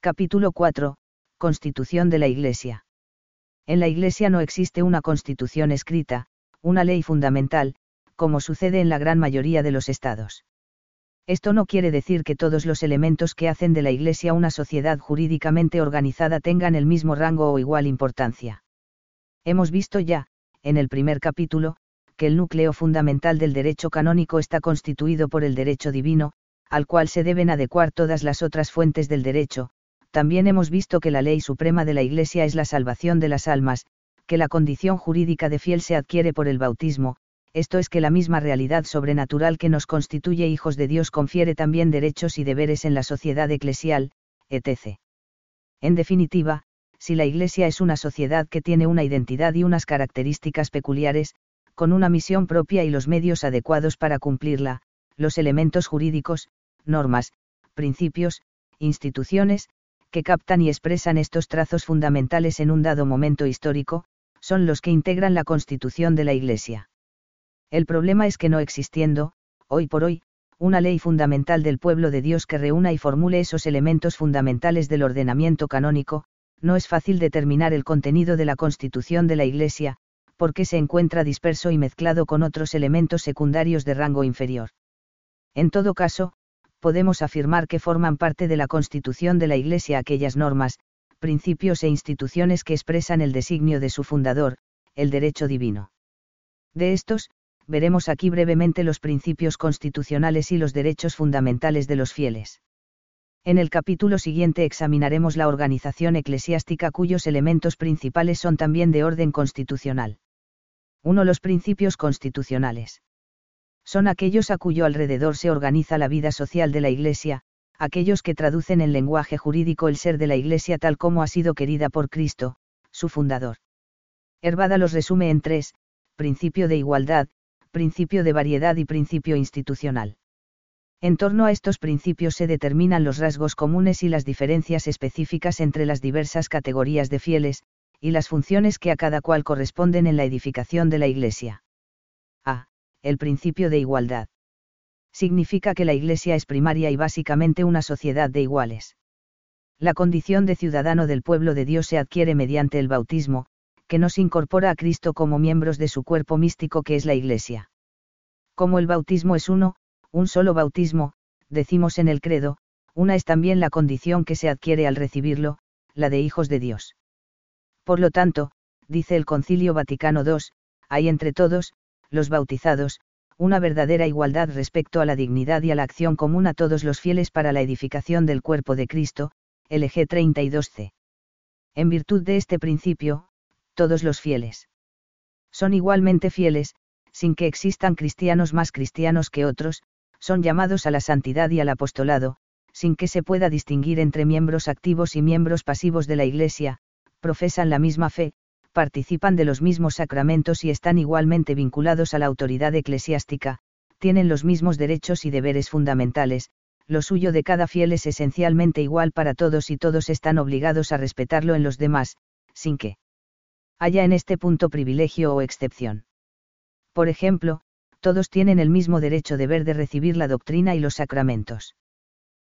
Capítulo 4. Constitución de la Iglesia. En la Iglesia no existe una constitución escrita, una ley fundamental, como sucede en la gran mayoría de los estados. Esto no quiere decir que todos los elementos que hacen de la Iglesia una sociedad jurídicamente organizada tengan el mismo rango o igual importancia. Hemos visto ya, en el primer capítulo, que el núcleo fundamental del derecho canónico está constituido por el derecho divino, al cual se deben adecuar todas las otras fuentes del derecho, también hemos visto que la ley suprema de la Iglesia es la salvación de las almas, que la condición jurídica de fiel se adquiere por el bautismo, esto es que la misma realidad sobrenatural que nos constituye hijos de Dios confiere también derechos y deberes en la sociedad eclesial, etc. En definitiva, si la Iglesia es una sociedad que tiene una identidad y unas características peculiares, con una misión propia y los medios adecuados para cumplirla, los elementos jurídicos, normas, principios, instituciones, que captan y expresan estos trazos fundamentales en un dado momento histórico, son los que integran la constitución de la Iglesia. El problema es que no existiendo, hoy por hoy, una ley fundamental del pueblo de Dios que reúna y formule esos elementos fundamentales del ordenamiento canónico, no es fácil determinar el contenido de la constitución de la Iglesia, porque se encuentra disperso y mezclado con otros elementos secundarios de rango inferior. En todo caso, podemos afirmar que forman parte de la constitución de la Iglesia aquellas normas, principios e instituciones que expresan el designio de su fundador, el derecho divino. De estos, veremos aquí brevemente los principios constitucionales y los derechos fundamentales de los fieles. En el capítulo siguiente examinaremos la organización eclesiástica cuyos elementos principales son también de orden constitucional. 1. Los principios constitucionales son aquellos a cuyo alrededor se organiza la vida social de la Iglesia, aquellos que traducen en lenguaje jurídico el ser de la Iglesia tal como ha sido querida por Cristo, su fundador. Hervada los resume en tres, principio de igualdad, principio de variedad y principio institucional. En torno a estos principios se determinan los rasgos comunes y las diferencias específicas entre las diversas categorías de fieles, y las funciones que a cada cual corresponden en la edificación de la Iglesia. El principio de igualdad. Significa que la Iglesia es primaria y básicamente una sociedad de iguales. La condición de ciudadano del pueblo de Dios se adquiere mediante el bautismo, que nos incorpora a Cristo como miembros de su cuerpo místico que es la Iglesia. Como el bautismo es uno, un solo bautismo, decimos en el credo, una es también la condición que se adquiere al recibirlo, la de hijos de Dios. Por lo tanto, dice el Concilio Vaticano II, hay entre todos, los bautizados, una verdadera igualdad respecto a la dignidad y a la acción común a todos los fieles para la edificación del cuerpo de Cristo, LG 32c. En virtud de este principio, todos los fieles son igualmente fieles, sin que existan cristianos más cristianos que otros, son llamados a la santidad y al apostolado, sin que se pueda distinguir entre miembros activos y miembros pasivos de la Iglesia, profesan la misma fe, participan de los mismos sacramentos y están igualmente vinculados a la autoridad eclesiástica, tienen los mismos derechos y deberes fundamentales, lo suyo de cada fiel es esencialmente igual para todos y todos están obligados a respetarlo en los demás, sin que haya en este punto privilegio o excepción. Por ejemplo, todos tienen el mismo derecho de ver de recibir la doctrina y los sacramentos.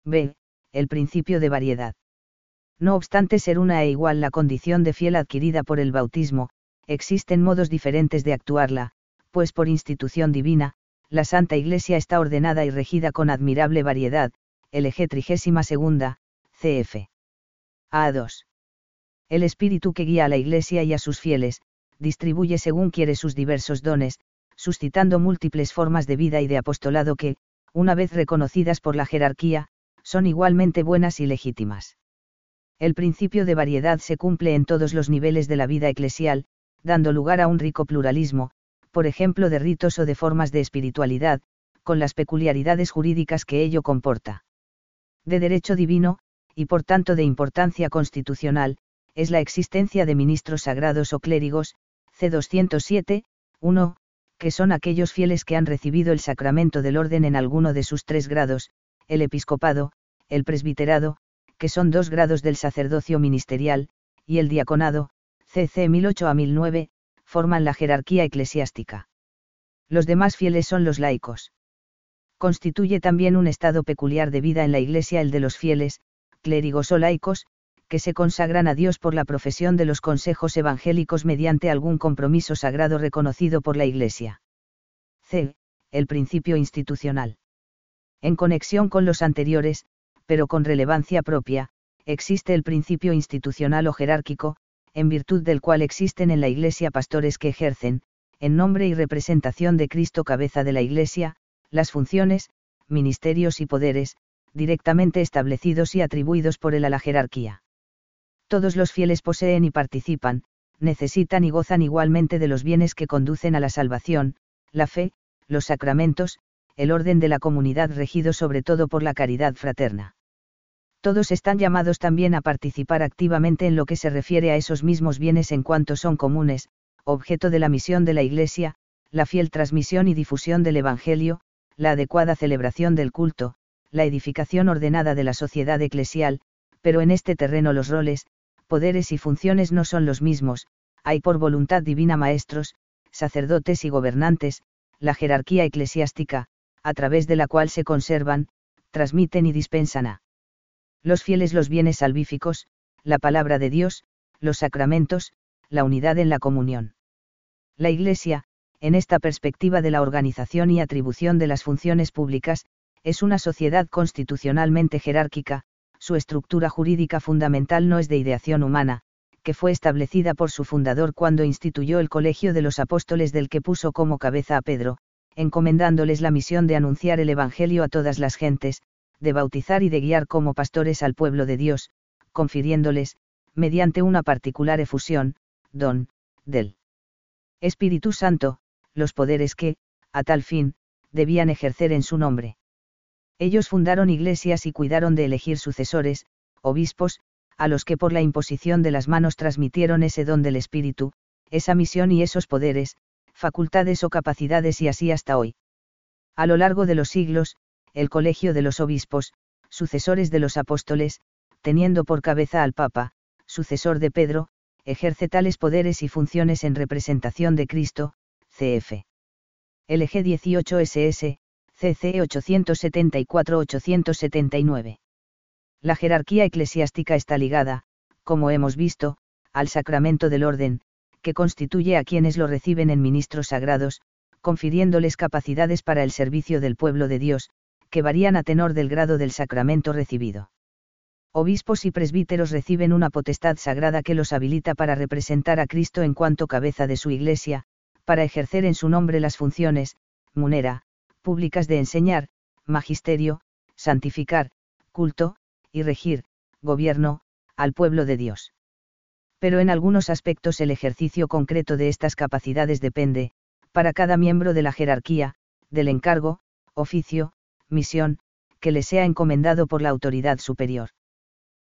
B. El principio de variedad. No obstante ser una e igual la condición de fiel adquirida por el bautismo, existen modos diferentes de actuarla, pues por institución divina, la Santa Iglesia está ordenada y regida con admirable variedad, LG 32, CF. A2. El Espíritu que guía a la Iglesia y a sus fieles, distribuye según quiere sus diversos dones, suscitando múltiples formas de vida y de apostolado que, una vez reconocidas por la jerarquía, son igualmente buenas y legítimas. El principio de variedad se cumple en todos los niveles de la vida eclesial, dando lugar a un rico pluralismo, por ejemplo de ritos o de formas de espiritualidad, con las peculiaridades jurídicas que ello comporta. De derecho divino, y por tanto de importancia constitucional, es la existencia de ministros sagrados o clérigos, C207, 1, que son aquellos fieles que han recibido el sacramento del orden en alguno de sus tres grados, el episcopado, el presbiterado, que son dos grados del sacerdocio ministerial, y el diaconado, CC 1008 a 1009, forman la jerarquía eclesiástica. Los demás fieles son los laicos. Constituye también un estado peculiar de vida en la Iglesia el de los fieles, clérigos o laicos, que se consagran a Dios por la profesión de los consejos evangélicos mediante algún compromiso sagrado reconocido por la Iglesia. C. El principio institucional. En conexión con los anteriores, pero con relevancia propia, existe el principio institucional o jerárquico, en virtud del cual existen en la Iglesia pastores que ejercen, en nombre y representación de Cristo cabeza de la Iglesia, las funciones, ministerios y poderes, directamente establecidos y atribuidos por él a la jerarquía. Todos los fieles poseen y participan, necesitan y gozan igualmente de los bienes que conducen a la salvación, la fe, los sacramentos, el orden de la comunidad regido sobre todo por la caridad fraterna. Todos están llamados también a participar activamente en lo que se refiere a esos mismos bienes en cuanto son comunes, objeto de la misión de la Iglesia, la fiel transmisión y difusión del Evangelio, la adecuada celebración del culto, la edificación ordenada de la sociedad eclesial, pero en este terreno los roles, poderes y funciones no son los mismos, hay por voluntad divina maestros, sacerdotes y gobernantes, la jerarquía eclesiástica, a través de la cual se conservan, transmiten y dispensan a los fieles los bienes salvíficos, la palabra de Dios, los sacramentos, la unidad en la comunión. La Iglesia, en esta perspectiva de la organización y atribución de las funciones públicas, es una sociedad constitucionalmente jerárquica, su estructura jurídica fundamental no es de ideación humana, que fue establecida por su fundador cuando instituyó el Colegio de los Apóstoles del que puso como cabeza a Pedro, encomendándoles la misión de anunciar el Evangelio a todas las gentes, de bautizar y de guiar como pastores al pueblo de Dios, confiriéndoles, mediante una particular efusión, don, del Espíritu Santo, los poderes que, a tal fin, debían ejercer en su nombre. Ellos fundaron iglesias y cuidaron de elegir sucesores, obispos, a los que por la imposición de las manos transmitieron ese don del Espíritu, esa misión y esos poderes, facultades o capacidades y así hasta hoy. A lo largo de los siglos, el colegio de los obispos, sucesores de los apóstoles, teniendo por cabeza al Papa, sucesor de Pedro, ejerce tales poderes y funciones en representación de Cristo, cf. LG 18 SS, CC 874-879. La jerarquía eclesiástica está ligada, como hemos visto, al sacramento del orden, que constituye a quienes lo reciben en ministros sagrados, confiriéndoles capacidades para el servicio del pueblo de Dios, que varían a tenor del grado del sacramento recibido. Obispos y presbíteros reciben una potestad sagrada que los habilita para representar a Cristo en cuanto cabeza de su iglesia, para ejercer en su nombre las funciones, munera, públicas de enseñar, magisterio, santificar, culto, y regir, gobierno, al pueblo de Dios. Pero en algunos aspectos el ejercicio concreto de estas capacidades depende, para cada miembro de la jerarquía, del encargo, oficio, misión, que le sea encomendado por la autoridad superior.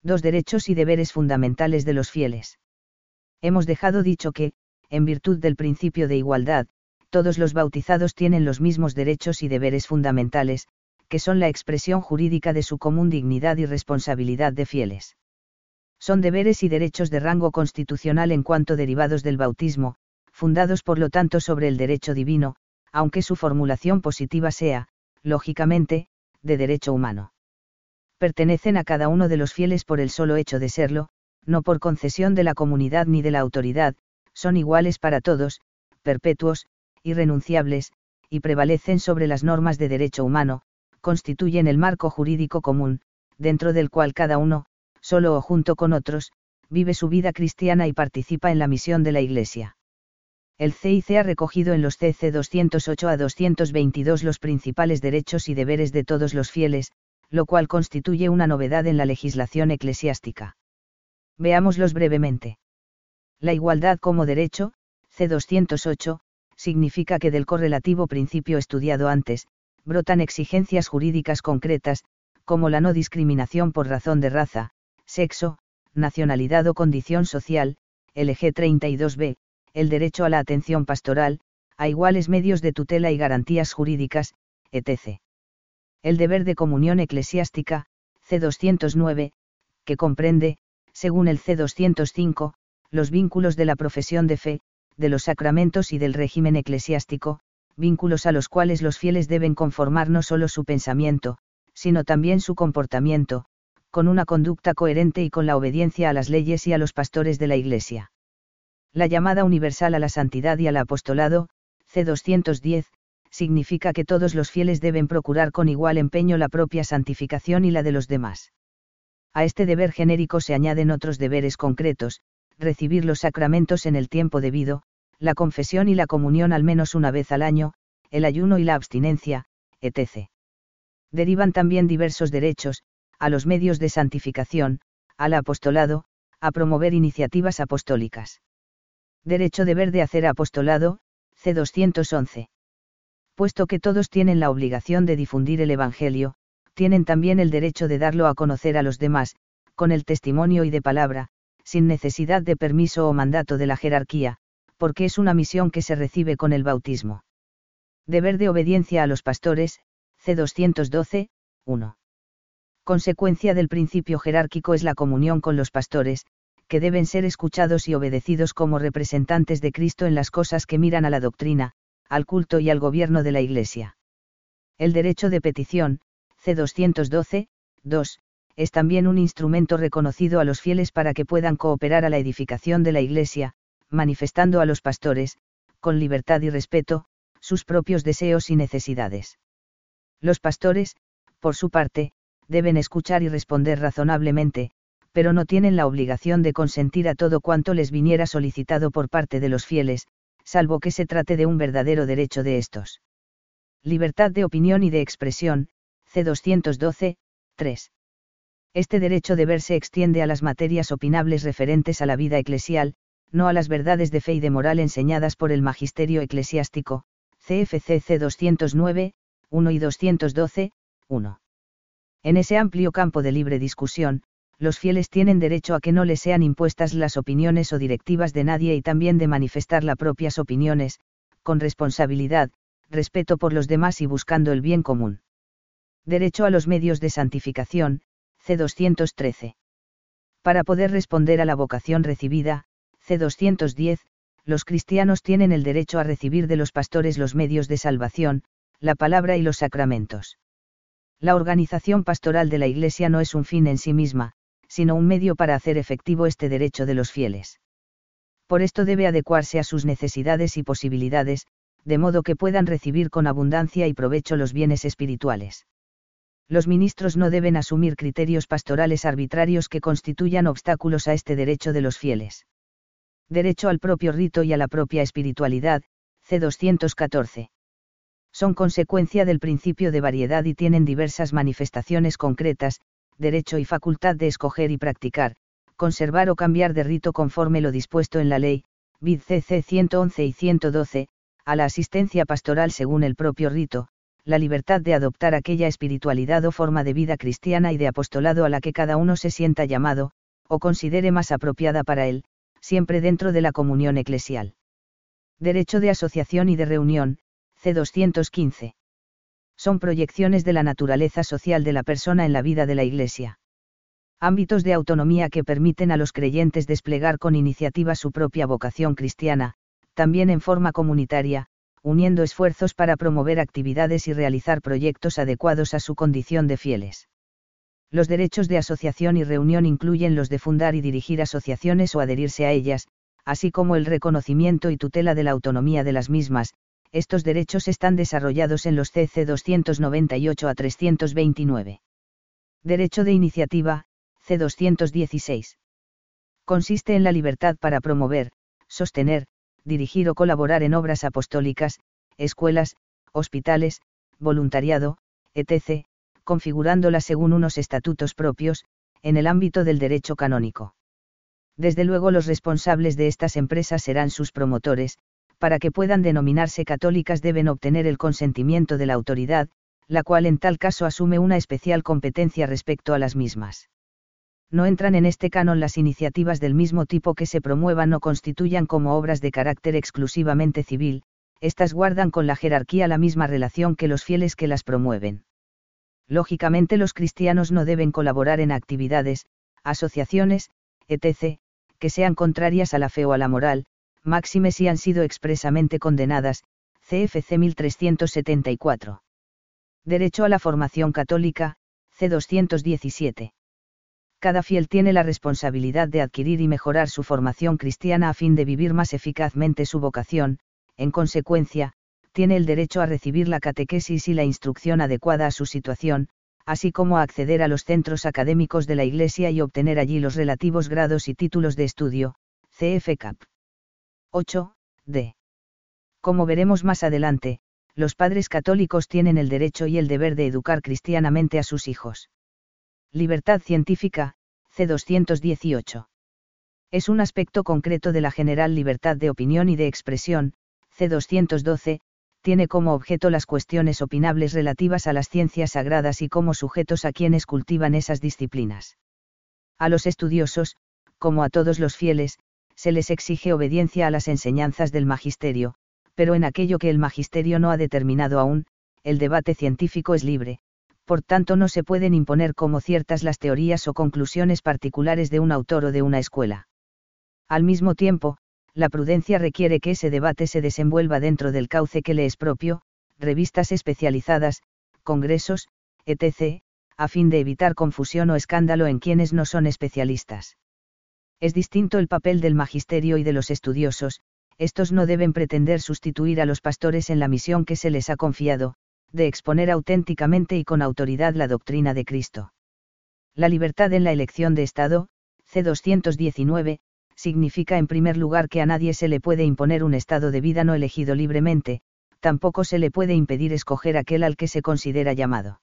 Dos derechos y deberes fundamentales de los fieles. Hemos dejado dicho que, en virtud del principio de igualdad, todos los bautizados tienen los mismos derechos y deberes fundamentales, que son la expresión jurídica de su común dignidad y responsabilidad de fieles. Son deberes y derechos de rango constitucional en cuanto derivados del bautismo, fundados por lo tanto sobre el derecho divino, aunque su formulación positiva sea, lógicamente, de derecho humano. Pertenecen a cada uno de los fieles por el solo hecho de serlo, no por concesión de la comunidad ni de la autoridad, son iguales para todos, perpetuos, irrenunciables, y prevalecen sobre las normas de derecho humano, constituyen el marco jurídico común, dentro del cual cada uno, solo o junto con otros, vive su vida cristiana y participa en la misión de la Iglesia. El CIC ha recogido en los CC 208 a 222 los principales derechos y deberes de todos los fieles, lo cual constituye una novedad en la legislación eclesiástica. Veámoslos brevemente. La igualdad como derecho, C208, significa que del correlativo principio estudiado antes, brotan exigencias jurídicas concretas, como la no discriminación por razón de raza, sexo, nacionalidad o condición social, LG 32b, el derecho a la atención pastoral, a iguales medios de tutela y garantías jurídicas, etc. El deber de comunión eclesiástica, C209, que comprende, según el C205, los vínculos de la profesión de fe, de los sacramentos y del régimen eclesiástico, vínculos a los cuales los fieles deben conformar no solo su pensamiento, sino también su comportamiento, con una conducta coherente y con la obediencia a las leyes y a los pastores de la Iglesia. La llamada universal a la santidad y al apostolado, C210, significa que todos los fieles deben procurar con igual empeño la propia santificación y la de los demás. A este deber genérico se añaden otros deberes concretos, recibir los sacramentos en el tiempo debido, la confesión y la comunión al menos una vez al año, el ayuno y la abstinencia, etc. Derivan también diversos derechos, a los medios de santificación, al apostolado, a promover iniciativas apostólicas. Derecho deber de hacer apostolado, C211. Puesto que todos tienen la obligación de difundir el Evangelio, tienen también el derecho de darlo a conocer a los demás, con el testimonio y de palabra, sin necesidad de permiso o mandato de la jerarquía, porque es una misión que se recibe con el bautismo. Deber de obediencia a los pastores, C212, 1. Consecuencia del principio jerárquico es la comunión con los pastores, que deben ser escuchados y obedecidos como representantes de Cristo en las cosas que miran a la doctrina, al culto y al gobierno de la Iglesia. El derecho de petición, C212, 2, es también un instrumento reconocido a los fieles para que puedan cooperar a la edificación de la Iglesia, manifestando a los pastores, con libertad y respeto, sus propios deseos y necesidades. Los pastores, por su parte, deben escuchar y responder razonablemente, pero no tienen la obligación de consentir a todo cuanto les viniera solicitado por parte de los fieles, salvo que se trate de un verdadero derecho de estos. Libertad de opinión y de expresión, C212, 3. Este derecho de ver se extiende a las materias opinables referentes a la vida eclesial, no a las verdades de fe y de moral enseñadas por el magisterio eclesiástico, CFCC 209, 1 y 212, 1. En ese amplio campo de libre discusión, los fieles tienen derecho a que no les sean impuestas las opiniones o directivas de nadie y también de manifestar las propias opiniones, con responsabilidad, respeto por los demás y buscando el bien común. Derecho a los medios de santificación, C213. Para poder responder a la vocación recibida, C210, los cristianos tienen el derecho a recibir de los pastores los medios de salvación, la palabra y los sacramentos. La organización pastoral de la Iglesia no es un fin en sí misma, sino un medio para hacer efectivo este derecho de los fieles. Por esto debe adecuarse a sus necesidades y posibilidades, de modo que puedan recibir con abundancia y provecho los bienes espirituales los ministros no deben asumir criterios pastorales arbitrarios que constituyan obstáculos a este derecho de los fieles. Derecho al propio rito y a la propia espiritualidad, C214. Son consecuencia del principio de variedad y tienen diversas manifestaciones concretas, derecho y facultad de escoger y practicar, conservar o cambiar de rito conforme lo dispuesto en la ley, vid CC 111 y 112, a la asistencia pastoral según el propio rito, la libertad de adoptar aquella espiritualidad o forma de vida cristiana y de apostolado a la que cada uno se sienta llamado, o considere más apropiada para él, siempre dentro de la comunión eclesial. Derecho de asociación y de reunión, C215. Son proyecciones de la naturaleza social de la persona en la vida de la Iglesia. Ámbitos de autonomía que permiten a los creyentes desplegar con iniciativa su propia vocación cristiana, también en forma comunitaria, uniendo esfuerzos para promover actividades y realizar proyectos adecuados a su condición de fieles. Los derechos de asociación y reunión incluyen los de fundar y dirigir asociaciones o adherirse a ellas, así como el reconocimiento y tutela de la autonomía de las mismas. Estos derechos están desarrollados en los CC 298 a 329. Derecho de iniciativa, C 216. Consiste en la libertad para promover, sostener, dirigir o colaborar en obras apostólicas, escuelas, hospitales, voluntariado, etc., configurándolas según unos estatutos propios, en el ámbito del derecho canónico. Desde luego los responsables de estas empresas serán sus promotores, para que puedan denominarse católicas deben obtener el consentimiento de la autoridad, la cual en tal caso asume una especial competencia respecto a las mismas no entran en este canon las iniciativas del mismo tipo que se promuevan o constituyan como obras de carácter exclusivamente civil, estas guardan con la jerarquía la misma relación que los fieles que las promueven. Lógicamente los cristianos no deben colaborar en actividades, asociaciones, etc., que sean contrarias a la fe o a la moral, máxime si han sido expresamente condenadas, CFC 1374. Derecho a la formación católica, C217 Cada fiel tiene la responsabilidad de adquirir y mejorar su formación cristiana a fin de vivir más eficazmente su vocación, en consecuencia, tiene el derecho a recibir la catequesis y la instrucción adecuada a su situación, así como a acceder a los centros académicos de la Iglesia y obtener allí los relativos grados y títulos de estudio, CFCAP. 8. D. Como veremos más adelante, los padres católicos tienen el derecho y el deber de educar cristianamente a sus hijos. Libertad científica, C218. Es un aspecto concreto de la general libertad de opinión y de expresión, C212, tiene como objeto las cuestiones opinables relativas a las ciencias sagradas y como sujetos a quienes cultivan esas disciplinas. A los estudiosos, como a todos los fieles, se les exige obediencia a las enseñanzas del magisterio, pero en aquello que el magisterio no ha determinado aún, el debate científico es libre, por tanto no se pueden imponer como ciertas las teorías o conclusiones particulares de un autor o de una escuela. Al mismo tiempo, la prudencia requiere que ese debate se desenvuelva dentro del cauce que le es propio, revistas especializadas, congresos, etc., a fin de evitar confusión o escándalo en quienes no son especialistas. Es distinto el papel del magisterio y de los estudiosos, estos no deben pretender sustituir a los pastores en la misión que se les ha confiado, de exponer auténticamente y con autoridad la doctrina de Cristo. La libertad en la elección de Estado, C219, significa en primer lugar que a nadie se le puede imponer un estado de vida no elegido libremente, tampoco se le puede impedir escoger aquel al que se considera llamado.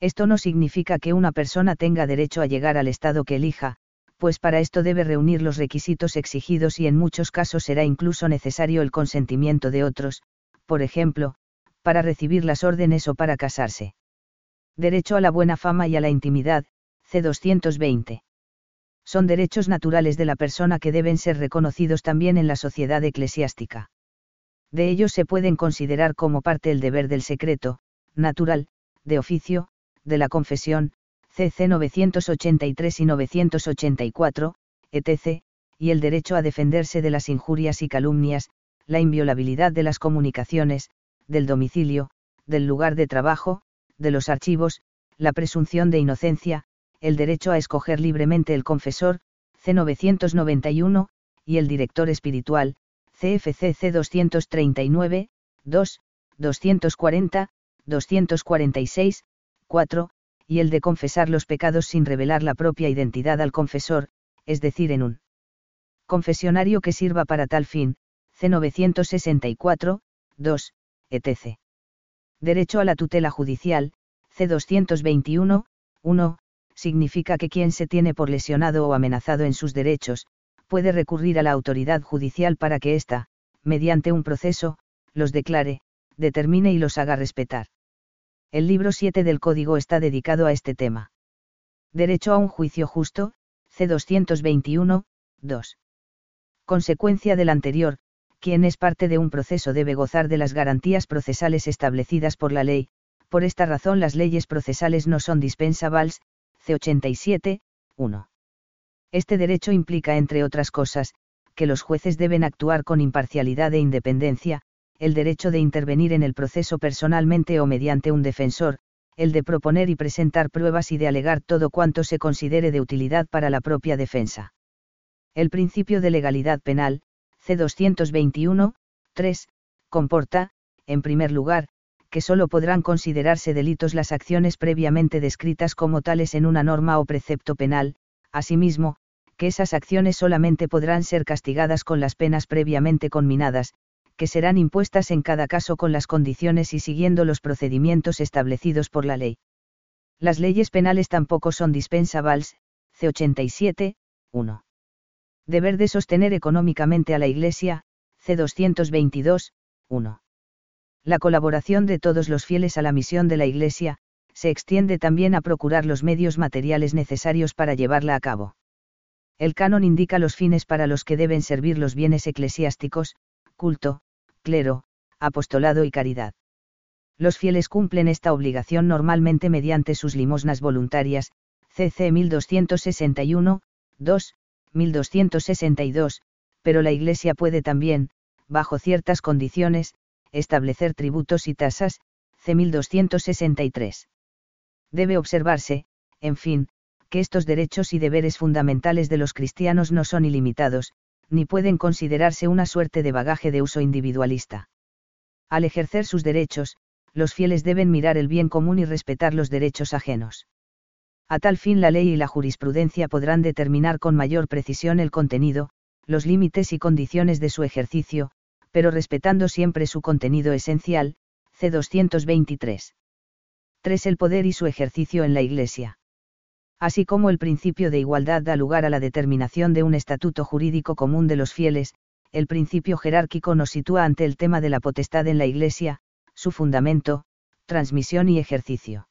Esto no significa que una persona tenga derecho a llegar al estado que elija, pues para esto debe reunir los requisitos exigidos y en muchos casos será incluso necesario el consentimiento de otros, por ejemplo, para recibir las órdenes o para casarse. Derecho a la buena fama y a la intimidad, C220. Son derechos naturales de la persona que deben ser reconocidos también en la sociedad eclesiástica. De ellos se pueden considerar como parte el deber del secreto, natural, de oficio, de la confesión, CC 983 y 984, etc., y el derecho a defenderse de las injurias y calumnias, la inviolabilidad de las comunicaciones, del domicilio, del lugar de trabajo, de los archivos, la presunción de inocencia, el derecho a escoger libremente el confesor, C991, y el director espiritual, CFC C239, 2, 240, 246, 4, y el de confesar los pecados sin revelar la propia identidad al confesor, es decir, en un confesionario que sirva para tal fin, C964, 2, etc. Derecho a la tutela judicial, C221, 1, significa que quien se tiene por lesionado o amenazado en sus derechos, puede recurrir a la autoridad judicial para que ésta, mediante un proceso, los declare, determine y los haga respetar. El libro 7 del Código está dedicado a este tema. Derecho a un juicio justo, C221, 2. Consecuencia del anterior, quien es parte de un proceso debe gozar de las garantías procesales establecidas por la ley, por esta razón las leyes procesales no son dispensables, C87, 1. Este derecho implica, entre otras cosas, que los jueces deben actuar con imparcialidad e independencia, el derecho de intervenir en el proceso personalmente o mediante un defensor, el de proponer y presentar pruebas y de alegar todo cuanto se considere de utilidad para la propia defensa. El principio de legalidad penal, C221, 3, comporta, en primer lugar, que solo podrán considerarse delitos las acciones previamente descritas como tales en una norma o precepto penal, asimismo, que esas acciones solamente podrán ser castigadas con las penas previamente conminadas, que serán impuestas en cada caso con las condiciones y siguiendo los procedimientos establecidos por la ley. Las leyes penales tampoco son dispensables, C87, 1. Deber de sostener económicamente a la Iglesia, C222, 1. La colaboración de todos los fieles a la misión de la Iglesia, se extiende también a procurar los medios materiales necesarios para llevarla a cabo. El canon indica los fines para los que deben servir los bienes eclesiásticos, culto, clero, apostolado y caridad. Los fieles cumplen esta obligación normalmente mediante sus limosnas voluntarias, CC 1261, 2, 1262, pero la Iglesia puede también, bajo ciertas condiciones, establecer tributos y tasas, C 1263. Debe observarse, en fin, que estos derechos y deberes fundamentales de los cristianos no son ilimitados, ni pueden considerarse una suerte de bagaje de uso individualista. Al ejercer sus derechos, los fieles deben mirar el bien común y respetar los derechos ajenos. A tal fin la ley y la jurisprudencia podrán determinar con mayor precisión el contenido, los límites y condiciones de su ejercicio, pero respetando siempre su contenido esencial, C. 223. 3. El poder y su ejercicio en la Iglesia. Así como el principio de igualdad da lugar a la determinación de un estatuto jurídico común de los fieles, el principio jerárquico nos sitúa ante el tema de la potestad en la Iglesia, su fundamento, transmisión y ejercicio.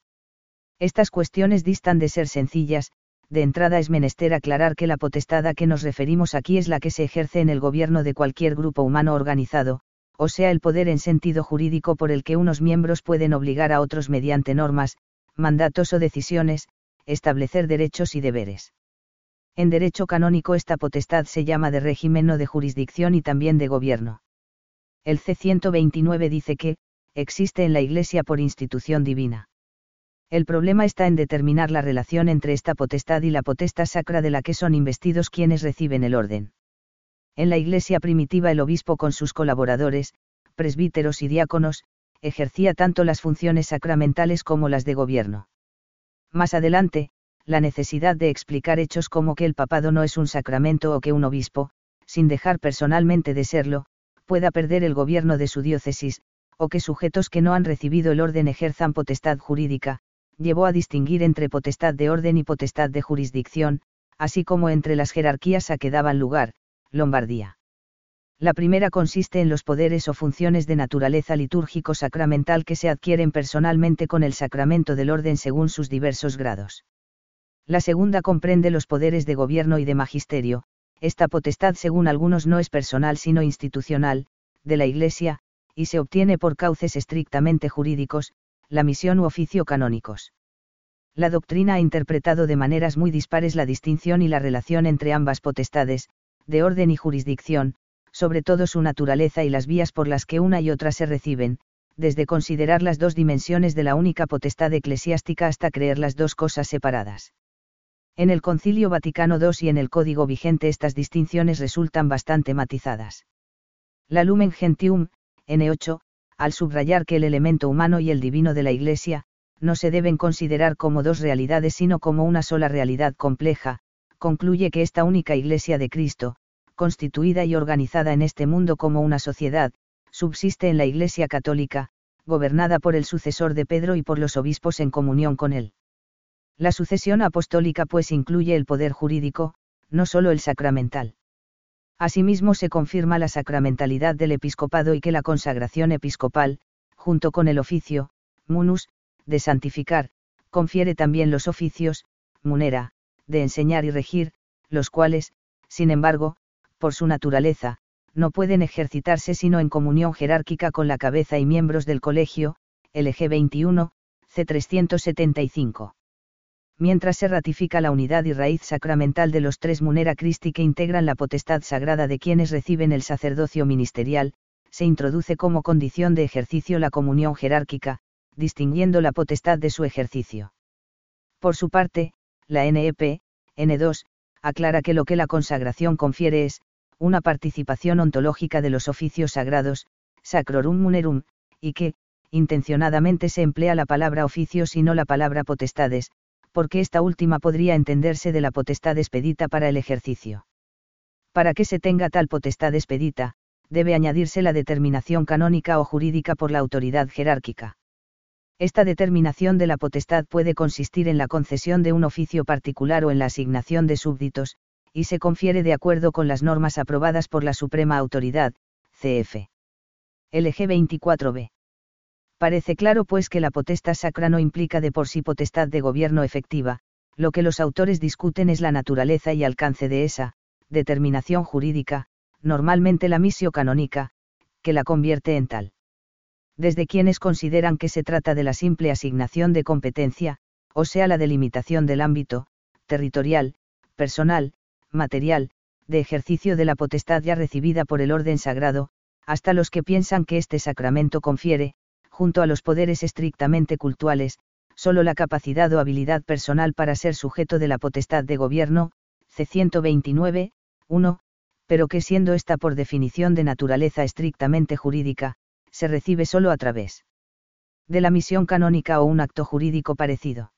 Estas cuestiones distan de ser sencillas, de entrada es menester aclarar que la potestad a que nos referimos aquí es la que se ejerce en el gobierno de cualquier grupo humano organizado, o sea el poder en sentido jurídico por el que unos miembros pueden obligar a otros mediante normas, mandatos o decisiones, establecer derechos y deberes. En derecho canónico esta potestad se llama de régimen o de jurisdicción y también de gobierno. El C-129 dice que, existe en la Iglesia por institución divina. El problema está en determinar la relación entre esta potestad y la potestad sacra de la que son investidos quienes reciben el orden. En la Iglesia primitiva el obispo con sus colaboradores, presbíteros y diáconos, ejercía tanto las funciones sacramentales como las de gobierno. Más adelante, la necesidad de explicar hechos como que el papado no es un sacramento o que un obispo, sin dejar personalmente de serlo, pueda perder el gobierno de su diócesis, o que sujetos que no han recibido el orden ejerzan potestad jurídica, llevó a distinguir entre potestad de orden y potestad de jurisdicción, así como entre las jerarquías a que daban lugar, Lombardía. La primera consiste en los poderes o funciones de naturaleza litúrgico-sacramental que se adquieren personalmente con el sacramento del orden según sus diversos grados. La segunda comprende los poderes de gobierno y de magisterio, esta potestad según algunos no es personal sino institucional, de la Iglesia, y se obtiene por cauces estrictamente jurídicos, la misión u oficio canónicos. La doctrina ha interpretado de maneras muy dispares la distinción y la relación entre ambas potestades, de orden y jurisdicción, sobre todo su naturaleza y las vías por las que una y otra se reciben, desde considerar las dos dimensiones de la única potestad eclesiástica hasta creer las dos cosas separadas. En el Concilio Vaticano II y en el Código vigente estas distinciones resultan bastante matizadas. La Lumen Gentium, N8, al subrayar que el elemento humano y el divino de la Iglesia, no se deben considerar como dos realidades sino como una sola realidad compleja, concluye que esta única Iglesia de Cristo, constituida y organizada en este mundo como una sociedad, subsiste en la Iglesia católica, gobernada por el sucesor de Pedro y por los obispos en comunión con él. La sucesión apostólica pues incluye el poder jurídico, no solo el sacramental. Asimismo se confirma la sacramentalidad del episcopado y que la consagración episcopal, junto con el oficio, munus, de santificar, confiere también los oficios, munera, de enseñar y regir, los cuales, sin embargo, por su naturaleza, no pueden ejercitarse sino en comunión jerárquica con la cabeza y miembros del colegio, LG 21, C 375 mientras se ratifica la unidad y raíz sacramental de los tres Munera Christi que integran la potestad sagrada de quienes reciben el sacerdocio ministerial, se introduce como condición de ejercicio la comunión jerárquica, distinguiendo la potestad de su ejercicio. Por su parte, la NEP, N2, aclara que lo que la consagración confiere es, una participación ontológica de los oficios sagrados, sacrorum munerum, y que, intencionadamente se emplea la palabra oficios y no la palabra potestades, porque esta última podría entenderse de la potestad expedita para el ejercicio. Para que se tenga tal potestad expedita, debe añadirse la determinación canónica o jurídica por la autoridad jerárquica. Esta determinación de la potestad puede consistir en la concesión de un oficio particular o en la asignación de súbditos, y se confiere de acuerdo con las normas aprobadas por la Suprema Autoridad, CF. LG 24b. Parece claro pues que la potestad sacra no implica de por sí potestad de gobierno efectiva, lo que los autores discuten es la naturaleza y alcance de esa, determinación jurídica, normalmente la misio canónica, que la convierte en tal. Desde quienes consideran que se trata de la simple asignación de competencia, o sea la delimitación del ámbito, territorial, personal, material, de ejercicio de la potestad ya recibida por el orden sagrado, hasta los que piensan que este sacramento confiere, junto a los poderes estrictamente cultuales, solo la capacidad o habilidad personal para ser sujeto de la potestad de gobierno, C. 129, 1, pero que siendo esta por definición de naturaleza estrictamente jurídica, se recibe solo a través de la misión canónica o un acto jurídico parecido.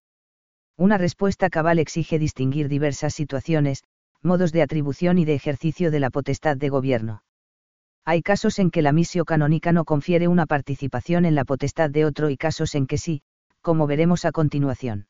Una respuesta cabal exige distinguir diversas situaciones, modos de atribución y de ejercicio de la potestad de gobierno. Hay casos en que la misión canónica no confiere una participación en la potestad de otro y casos en que sí, como veremos a continuación.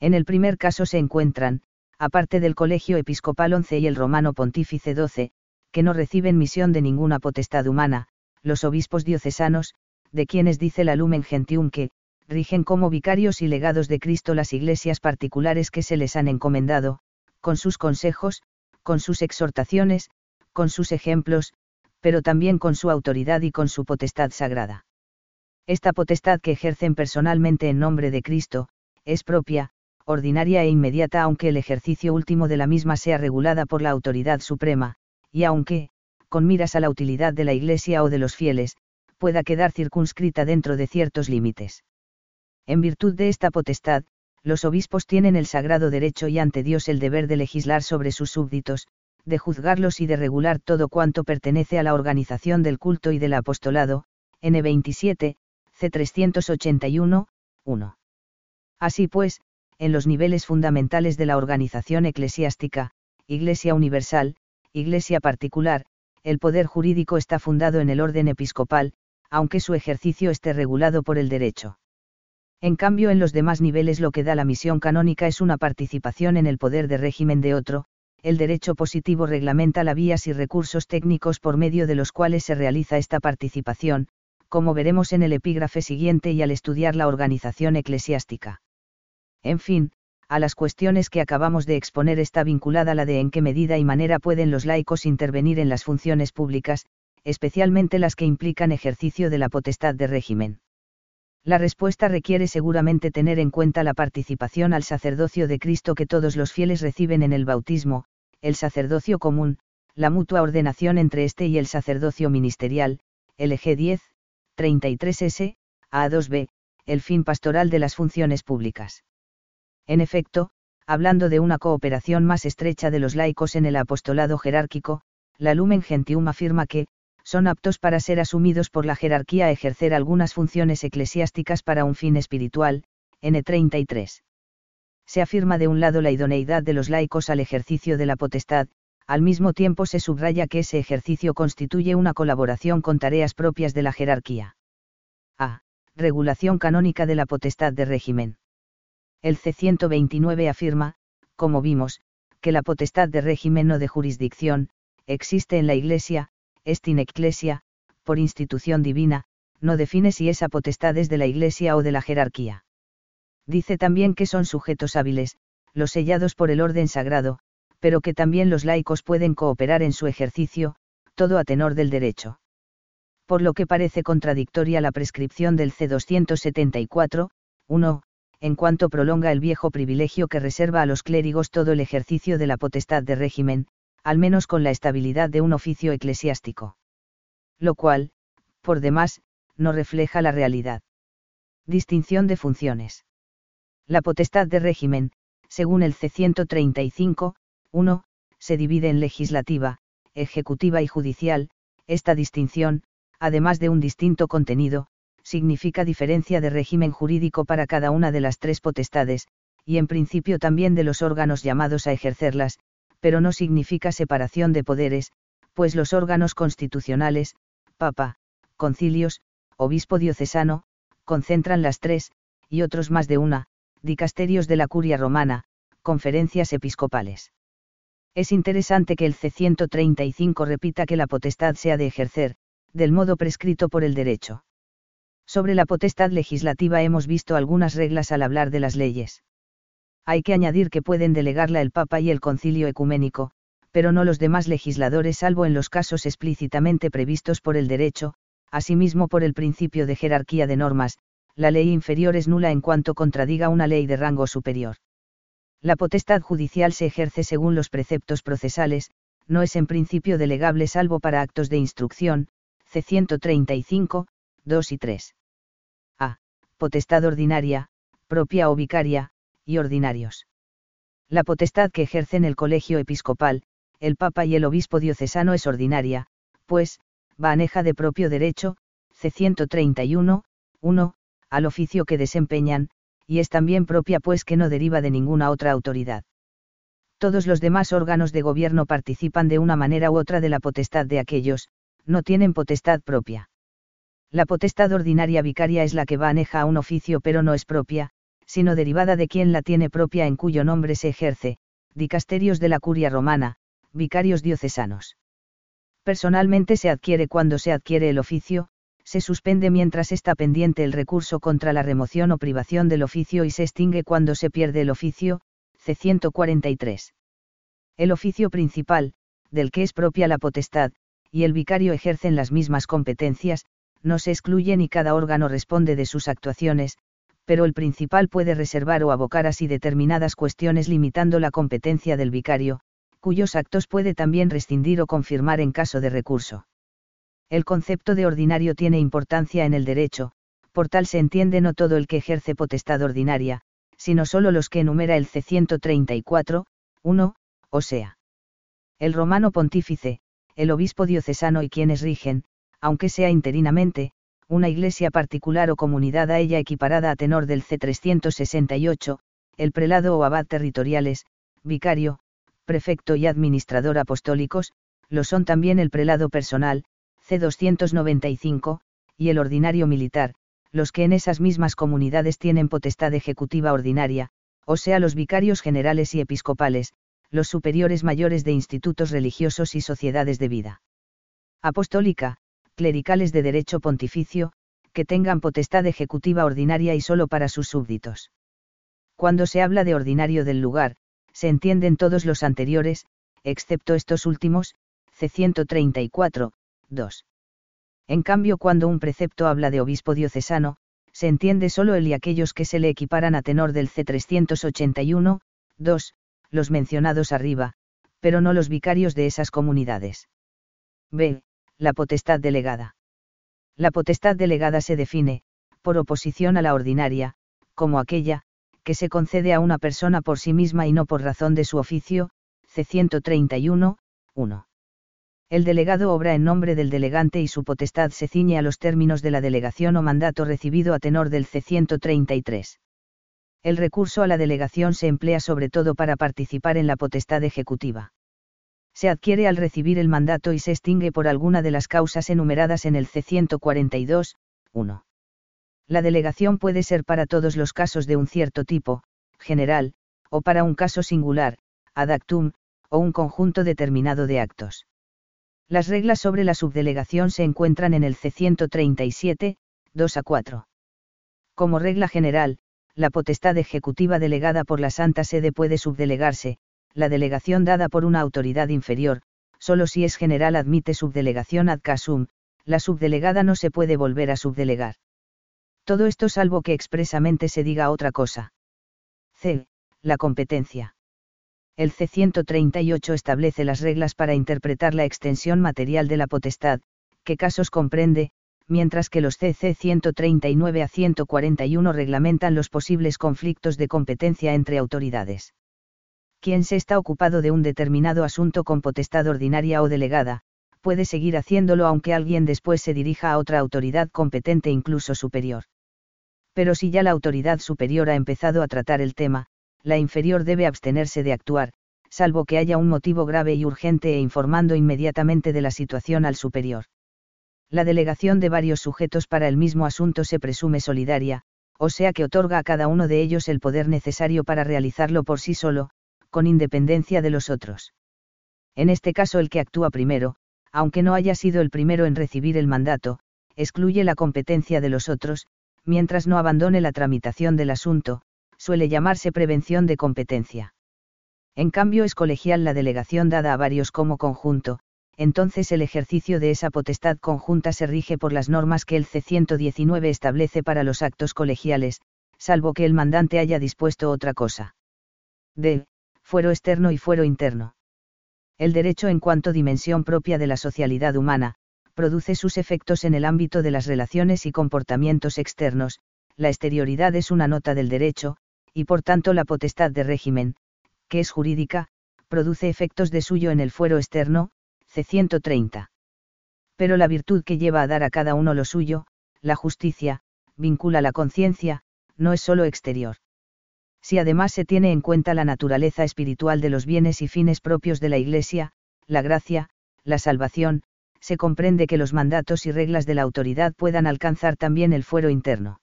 En el primer caso se encuentran, aparte del Colegio Episcopal 11 y el Romano Pontífice 12, que no reciben misión de ninguna potestad humana, los obispos diocesanos, de quienes dice la Lumen Gentium que, rigen como vicarios y legados de Cristo las iglesias particulares que se les han encomendado, con sus consejos, con sus exhortaciones, con sus ejemplos, pero también con su autoridad y con su potestad sagrada. Esta potestad que ejercen personalmente en nombre de Cristo, es propia, ordinaria e inmediata aunque el ejercicio último de la misma sea regulada por la autoridad suprema, y aunque, con miras a la utilidad de la Iglesia o de los fieles, pueda quedar circunscrita dentro de ciertos límites. En virtud de esta potestad, los obispos tienen el sagrado derecho y ante Dios el deber de legislar sobre sus súbditos, de juzgarlos y de regular todo cuanto pertenece a la organización del culto y del apostolado, N27, C381, 1. Así pues, en los niveles fundamentales de la organización eclesiástica, Iglesia Universal, Iglesia Particular, el poder jurídico está fundado en el orden episcopal, aunque su ejercicio esté regulado por el derecho. En cambio, en los demás niveles lo que da la misión canónica es una participación en el poder de régimen de otro, el derecho positivo reglamenta las vías y recursos técnicos por medio de los cuales se realiza esta participación, como veremos en el epígrafe siguiente y al estudiar la organización eclesiástica. En fin, a las cuestiones que acabamos de exponer está vinculada la de en qué medida y manera pueden los laicos intervenir en las funciones públicas, especialmente las que implican ejercicio de la potestad de régimen. La respuesta requiere seguramente tener en cuenta la participación al sacerdocio de Cristo que todos los fieles reciben en el bautismo, el sacerdocio común, la mutua ordenación entre este y el sacerdocio ministerial, LG 10, 33S, A2B, el fin pastoral de las funciones públicas. En efecto, hablando de una cooperación más estrecha de los laicos en el apostolado jerárquico, la Lumen Gentium afirma que, son aptos para ser asumidos por la jerarquía a ejercer algunas funciones eclesiásticas para un fin espiritual, N33. Se afirma de un lado la idoneidad de los laicos al ejercicio de la potestad, al mismo tiempo se subraya que ese ejercicio constituye una colaboración con tareas propias de la jerarquía. A. Regulación canónica de la potestad de régimen. El C-129 afirma, como vimos, que la potestad de régimen o de jurisdicción, existe en la Iglesia, est in ecclesia, por institución divina, no define si esa potestad es de la Iglesia o de la jerarquía. Dice también que son sujetos hábiles, los sellados por el orden sagrado, pero que también los laicos pueden cooperar en su ejercicio, todo a tenor del derecho. Por lo que parece contradictoria la prescripción del C274, 1, en cuanto prolonga el viejo privilegio que reserva a los clérigos todo el ejercicio de la potestad de régimen, al menos con la estabilidad de un oficio eclesiástico. Lo cual, por demás, no refleja la realidad. Distinción de funciones. La potestad de régimen, según el C135, 1, se divide en legislativa, ejecutiva y judicial, esta distinción, además de un distinto contenido, significa diferencia de régimen jurídico para cada una de las tres potestades, y en principio también de los órganos llamados a ejercerlas, pero no significa separación de poderes, pues los órganos constitucionales, papa, concilios, obispo diocesano, concentran las tres, y otros más de una, dicasterios de la curia romana, conferencias episcopales. Es interesante que el C135 repita que la potestad sea de ejercer, del modo prescrito por el derecho. Sobre la potestad legislativa hemos visto algunas reglas al hablar de las leyes. Hay que añadir que pueden delegarla el Papa y el Concilio Ecuménico, pero no los demás legisladores salvo en los casos explícitamente previstos por el derecho, asimismo por el principio de jerarquía de normas, la ley inferior es nula en cuanto contradiga una ley de rango superior. La potestad judicial se ejerce según los preceptos procesales, no es en principio delegable salvo para actos de instrucción, C. 135, 2 y 3 potestad ordinaria, propia o vicaria, y ordinarios. La potestad que ejercen el colegio episcopal, el papa y el obispo diocesano es ordinaria, pues, va aneja de propio derecho, C. 131, 1, al oficio que desempeñan, y es también propia pues que no deriva de ninguna otra autoridad. Todos los demás órganos de gobierno participan de una manera u otra de la potestad de aquellos, no tienen potestad propia. La potestad ordinaria vicaria es la que va aneja a un oficio pero no es propia, sino derivada de quien la tiene propia en cuyo nombre se ejerce, dicasterios de la curia romana, vicarios diocesanos. Personalmente se adquiere cuando se adquiere el oficio, se suspende mientras está pendiente el recurso contra la remoción o privación del oficio y se extingue cuando se pierde el oficio, C. 143. El oficio principal, del que es propia la potestad, y el vicario ejercen las mismas competencias, no se excluyen y cada órgano responde de sus actuaciones, pero el principal puede reservar o abocar así determinadas cuestiones limitando la competencia del vicario, cuyos actos puede también rescindir o confirmar en caso de recurso. El concepto de ordinario tiene importancia en el derecho, por tal se entiende no todo el que ejerce potestad ordinaria, sino solo los que enumera el C134, 1, o sea. El romano pontífice, el obispo diocesano y quienes rigen, aunque sea interinamente, una iglesia particular o comunidad a ella equiparada a tenor del C368, el prelado o abad territoriales, vicario, prefecto y administrador apostólicos, lo son también el prelado personal, C295, y el ordinario militar, los que en esas mismas comunidades tienen potestad ejecutiva ordinaria, o sea los vicarios generales y episcopales, los superiores mayores de institutos religiosos y sociedades de vida. Apostólica, clericales de derecho pontificio, que tengan potestad ejecutiva ordinaria y solo para sus súbditos. Cuando se habla de ordinario del lugar, se entienden todos los anteriores, excepto estos últimos, C134, 2. En cambio, cuando un precepto habla de obispo diocesano, se entiende solo el y aquellos que se le equiparan a tenor del C381, 2, los mencionados arriba, pero no los vicarios de esas comunidades. B la potestad delegada. La potestad delegada se define, por oposición a la ordinaria, como aquella, que se concede a una persona por sí misma y no por razón de su oficio, C. 131, 1. El delegado obra en nombre del delegante y su potestad se ciñe a los términos de la delegación o mandato recibido a tenor del C. 133. El recurso a la delegación se emplea sobre todo para participar en la potestad ejecutiva se adquiere al recibir el mandato y se extingue por alguna de las causas enumeradas en el C142, 1. La delegación puede ser para todos los casos de un cierto tipo, general, o para un caso singular, ad actum, o un conjunto determinado de actos. Las reglas sobre la subdelegación se encuentran en el C137, 2 a 4. Como regla general, la potestad ejecutiva delegada por la Santa Sede puede subdelegarse, la delegación dada por una autoridad inferior, solo si es general admite subdelegación ad casum, la subdelegada no se puede volver a subdelegar. Todo esto salvo que expresamente se diga otra cosa. C. La competencia. El C138 establece las reglas para interpretar la extensión material de la potestad, qué casos comprende, mientras que los CC 139 a 141 reglamentan los posibles conflictos de competencia entre autoridades quien se está ocupado de un determinado asunto con potestad ordinaria o delegada, puede seguir haciéndolo aunque alguien después se dirija a otra autoridad competente incluso superior. Pero si ya la autoridad superior ha empezado a tratar el tema, la inferior debe abstenerse de actuar, salvo que haya un motivo grave y urgente e informando inmediatamente de la situación al superior. La delegación de varios sujetos para el mismo asunto se presume solidaria, o sea que otorga a cada uno de ellos el poder necesario para realizarlo por sí solo, con independencia de los otros. En este caso el que actúa primero, aunque no haya sido el primero en recibir el mandato, excluye la competencia de los otros, mientras no abandone la tramitación del asunto, suele llamarse prevención de competencia. En cambio es colegial la delegación dada a varios como conjunto, entonces el ejercicio de esa potestad conjunta se rige por las normas que el C119 establece para los actos colegiales, salvo que el mandante haya dispuesto otra cosa. D fuero externo y fuero interno. El derecho en cuanto dimensión propia de la socialidad humana, produce sus efectos en el ámbito de las relaciones y comportamientos externos, la exterioridad es una nota del derecho, y por tanto la potestad de régimen, que es jurídica, produce efectos de suyo en el fuero externo, c. 130. Pero la virtud que lleva a dar a cada uno lo suyo, la justicia, vincula la conciencia, no es sólo exterior. Si además se tiene en cuenta la naturaleza espiritual de los bienes y fines propios de la Iglesia, la gracia, la salvación, se comprende que los mandatos y reglas de la autoridad puedan alcanzar también el fuero interno.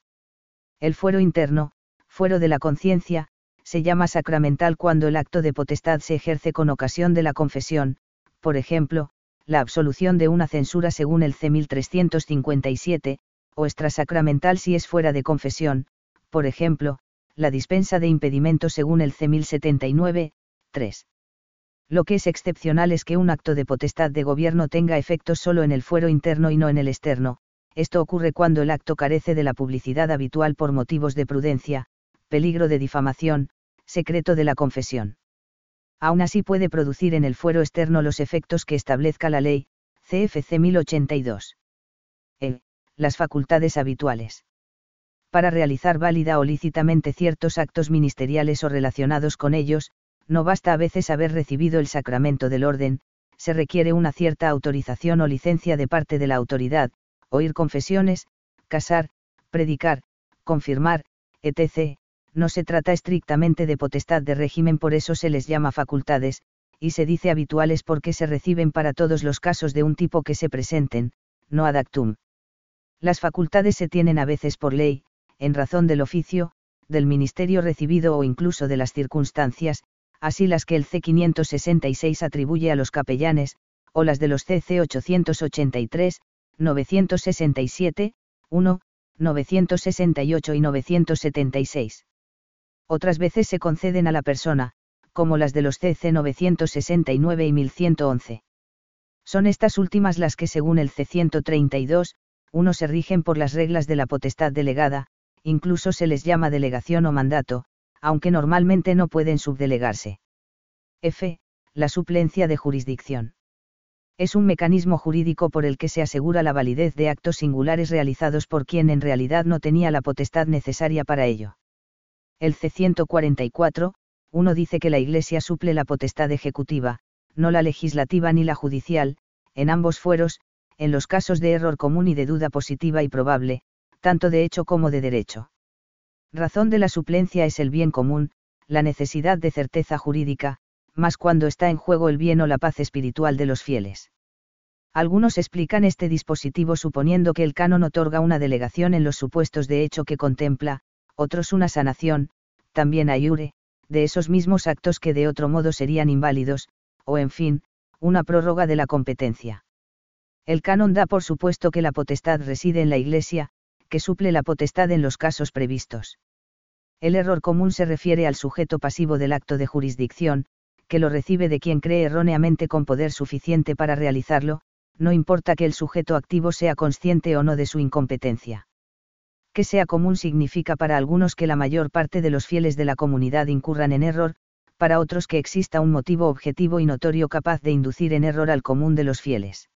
El fuero interno, fuero de la conciencia, se llama sacramental cuando el acto de potestad se ejerce con ocasión de la confesión, por ejemplo, la absolución de una censura según el C 1357, o extrasacramental si es fuera de confesión, por ejemplo, la dispensa de impedimentos según el C 1079, 3. Lo que es excepcional es que un acto de potestad de gobierno tenga efectos solo en el fuero interno y no en el externo, esto ocurre cuando el acto carece de la publicidad habitual por motivos de prudencia, peligro de difamación, secreto de la confesión. Aún así puede producir en el fuero externo los efectos que establezca la ley, CFC 1082. E. Las facultades habituales. Para realizar válida o lícitamente ciertos actos ministeriales o relacionados con ellos, no basta a veces haber recibido el sacramento del orden, se requiere una cierta autorización o licencia de parte de la autoridad, oír confesiones, casar, predicar, confirmar, etc. No se trata estrictamente de potestad de régimen, por eso se les llama facultades, y se dice habituales porque se reciben para todos los casos de un tipo que se presenten, no ad actum. Las facultades se tienen a veces por ley, en razón del oficio, del ministerio recibido o incluso de las circunstancias, así las que el C566 atribuye a los capellanes, o las de los CC 883, 967, 1, 968 y 976. Otras veces se conceden a la persona, como las de los CC 969 y 1111. Son estas últimas las que según el C132, 1 se rigen por las reglas de la potestad delegada, incluso se les llama delegación o mandato, aunque normalmente no pueden subdelegarse. F. La suplencia de jurisdicción. Es un mecanismo jurídico por el que se asegura la validez de actos singulares realizados por quien en realidad no tenía la potestad necesaria para ello. El C144, uno dice que la Iglesia suple la potestad ejecutiva, no la legislativa ni la judicial, en ambos fueros, en los casos de error común y de duda positiva y probable, tanto de hecho como de derecho. Razón de la suplencia es el bien común, la necesidad de certeza jurídica, más cuando está en juego el bien o la paz espiritual de los fieles. Algunos explican este dispositivo suponiendo que el canon otorga una delegación en los supuestos de hecho que contempla, otros una sanación, también ayure, de esos mismos actos que de otro modo serían inválidos, o en fin, una prórroga de la competencia. El canon da por supuesto que la potestad reside en la Iglesia, que suple la potestad en los casos previstos. El error común se refiere al sujeto pasivo del acto de jurisdicción, que lo recibe de quien cree erróneamente con poder suficiente para realizarlo, no importa que el sujeto activo sea consciente o no de su incompetencia. Que sea común significa para algunos que la mayor parte de los fieles de la comunidad incurran en error, para otros que exista un motivo objetivo y notorio capaz de inducir en error al común de los fieles.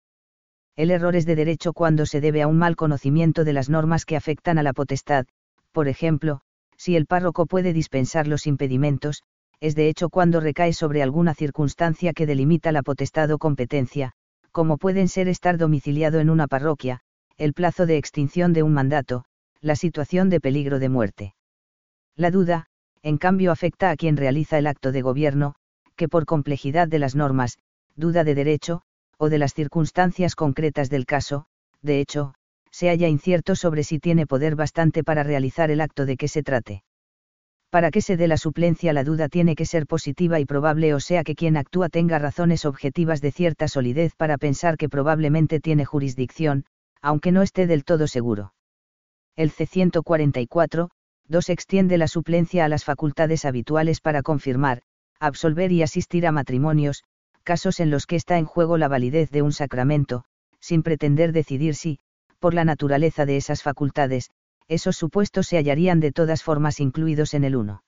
El error es de derecho cuando se debe a un mal conocimiento de las normas que afectan a la potestad, por ejemplo, si el párroco puede dispensar los impedimentos, es de hecho cuando recae sobre alguna circunstancia que delimita la potestad o competencia, como pueden ser estar domiciliado en una parroquia, el plazo de extinción de un mandato, la situación de peligro de muerte. La duda, en cambio, afecta a quien realiza el acto de gobierno, que por complejidad de las normas, duda de derecho, o de las circunstancias concretas del caso, de hecho, se halla incierto sobre si tiene poder bastante para realizar el acto de que se trate. Para que se dé la suplencia la duda tiene que ser positiva y probable o sea que quien actúa tenga razones objetivas de cierta solidez para pensar que probablemente tiene jurisdicción, aunque no esté del todo seguro. El C144, 2 extiende la suplencia a las facultades habituales para confirmar, absolver y asistir a matrimonios, casos en los que está en juego la validez de un sacramento, sin pretender decidir si, por la naturaleza de esas facultades, esos supuestos se hallarían de todas formas incluidos en el uno.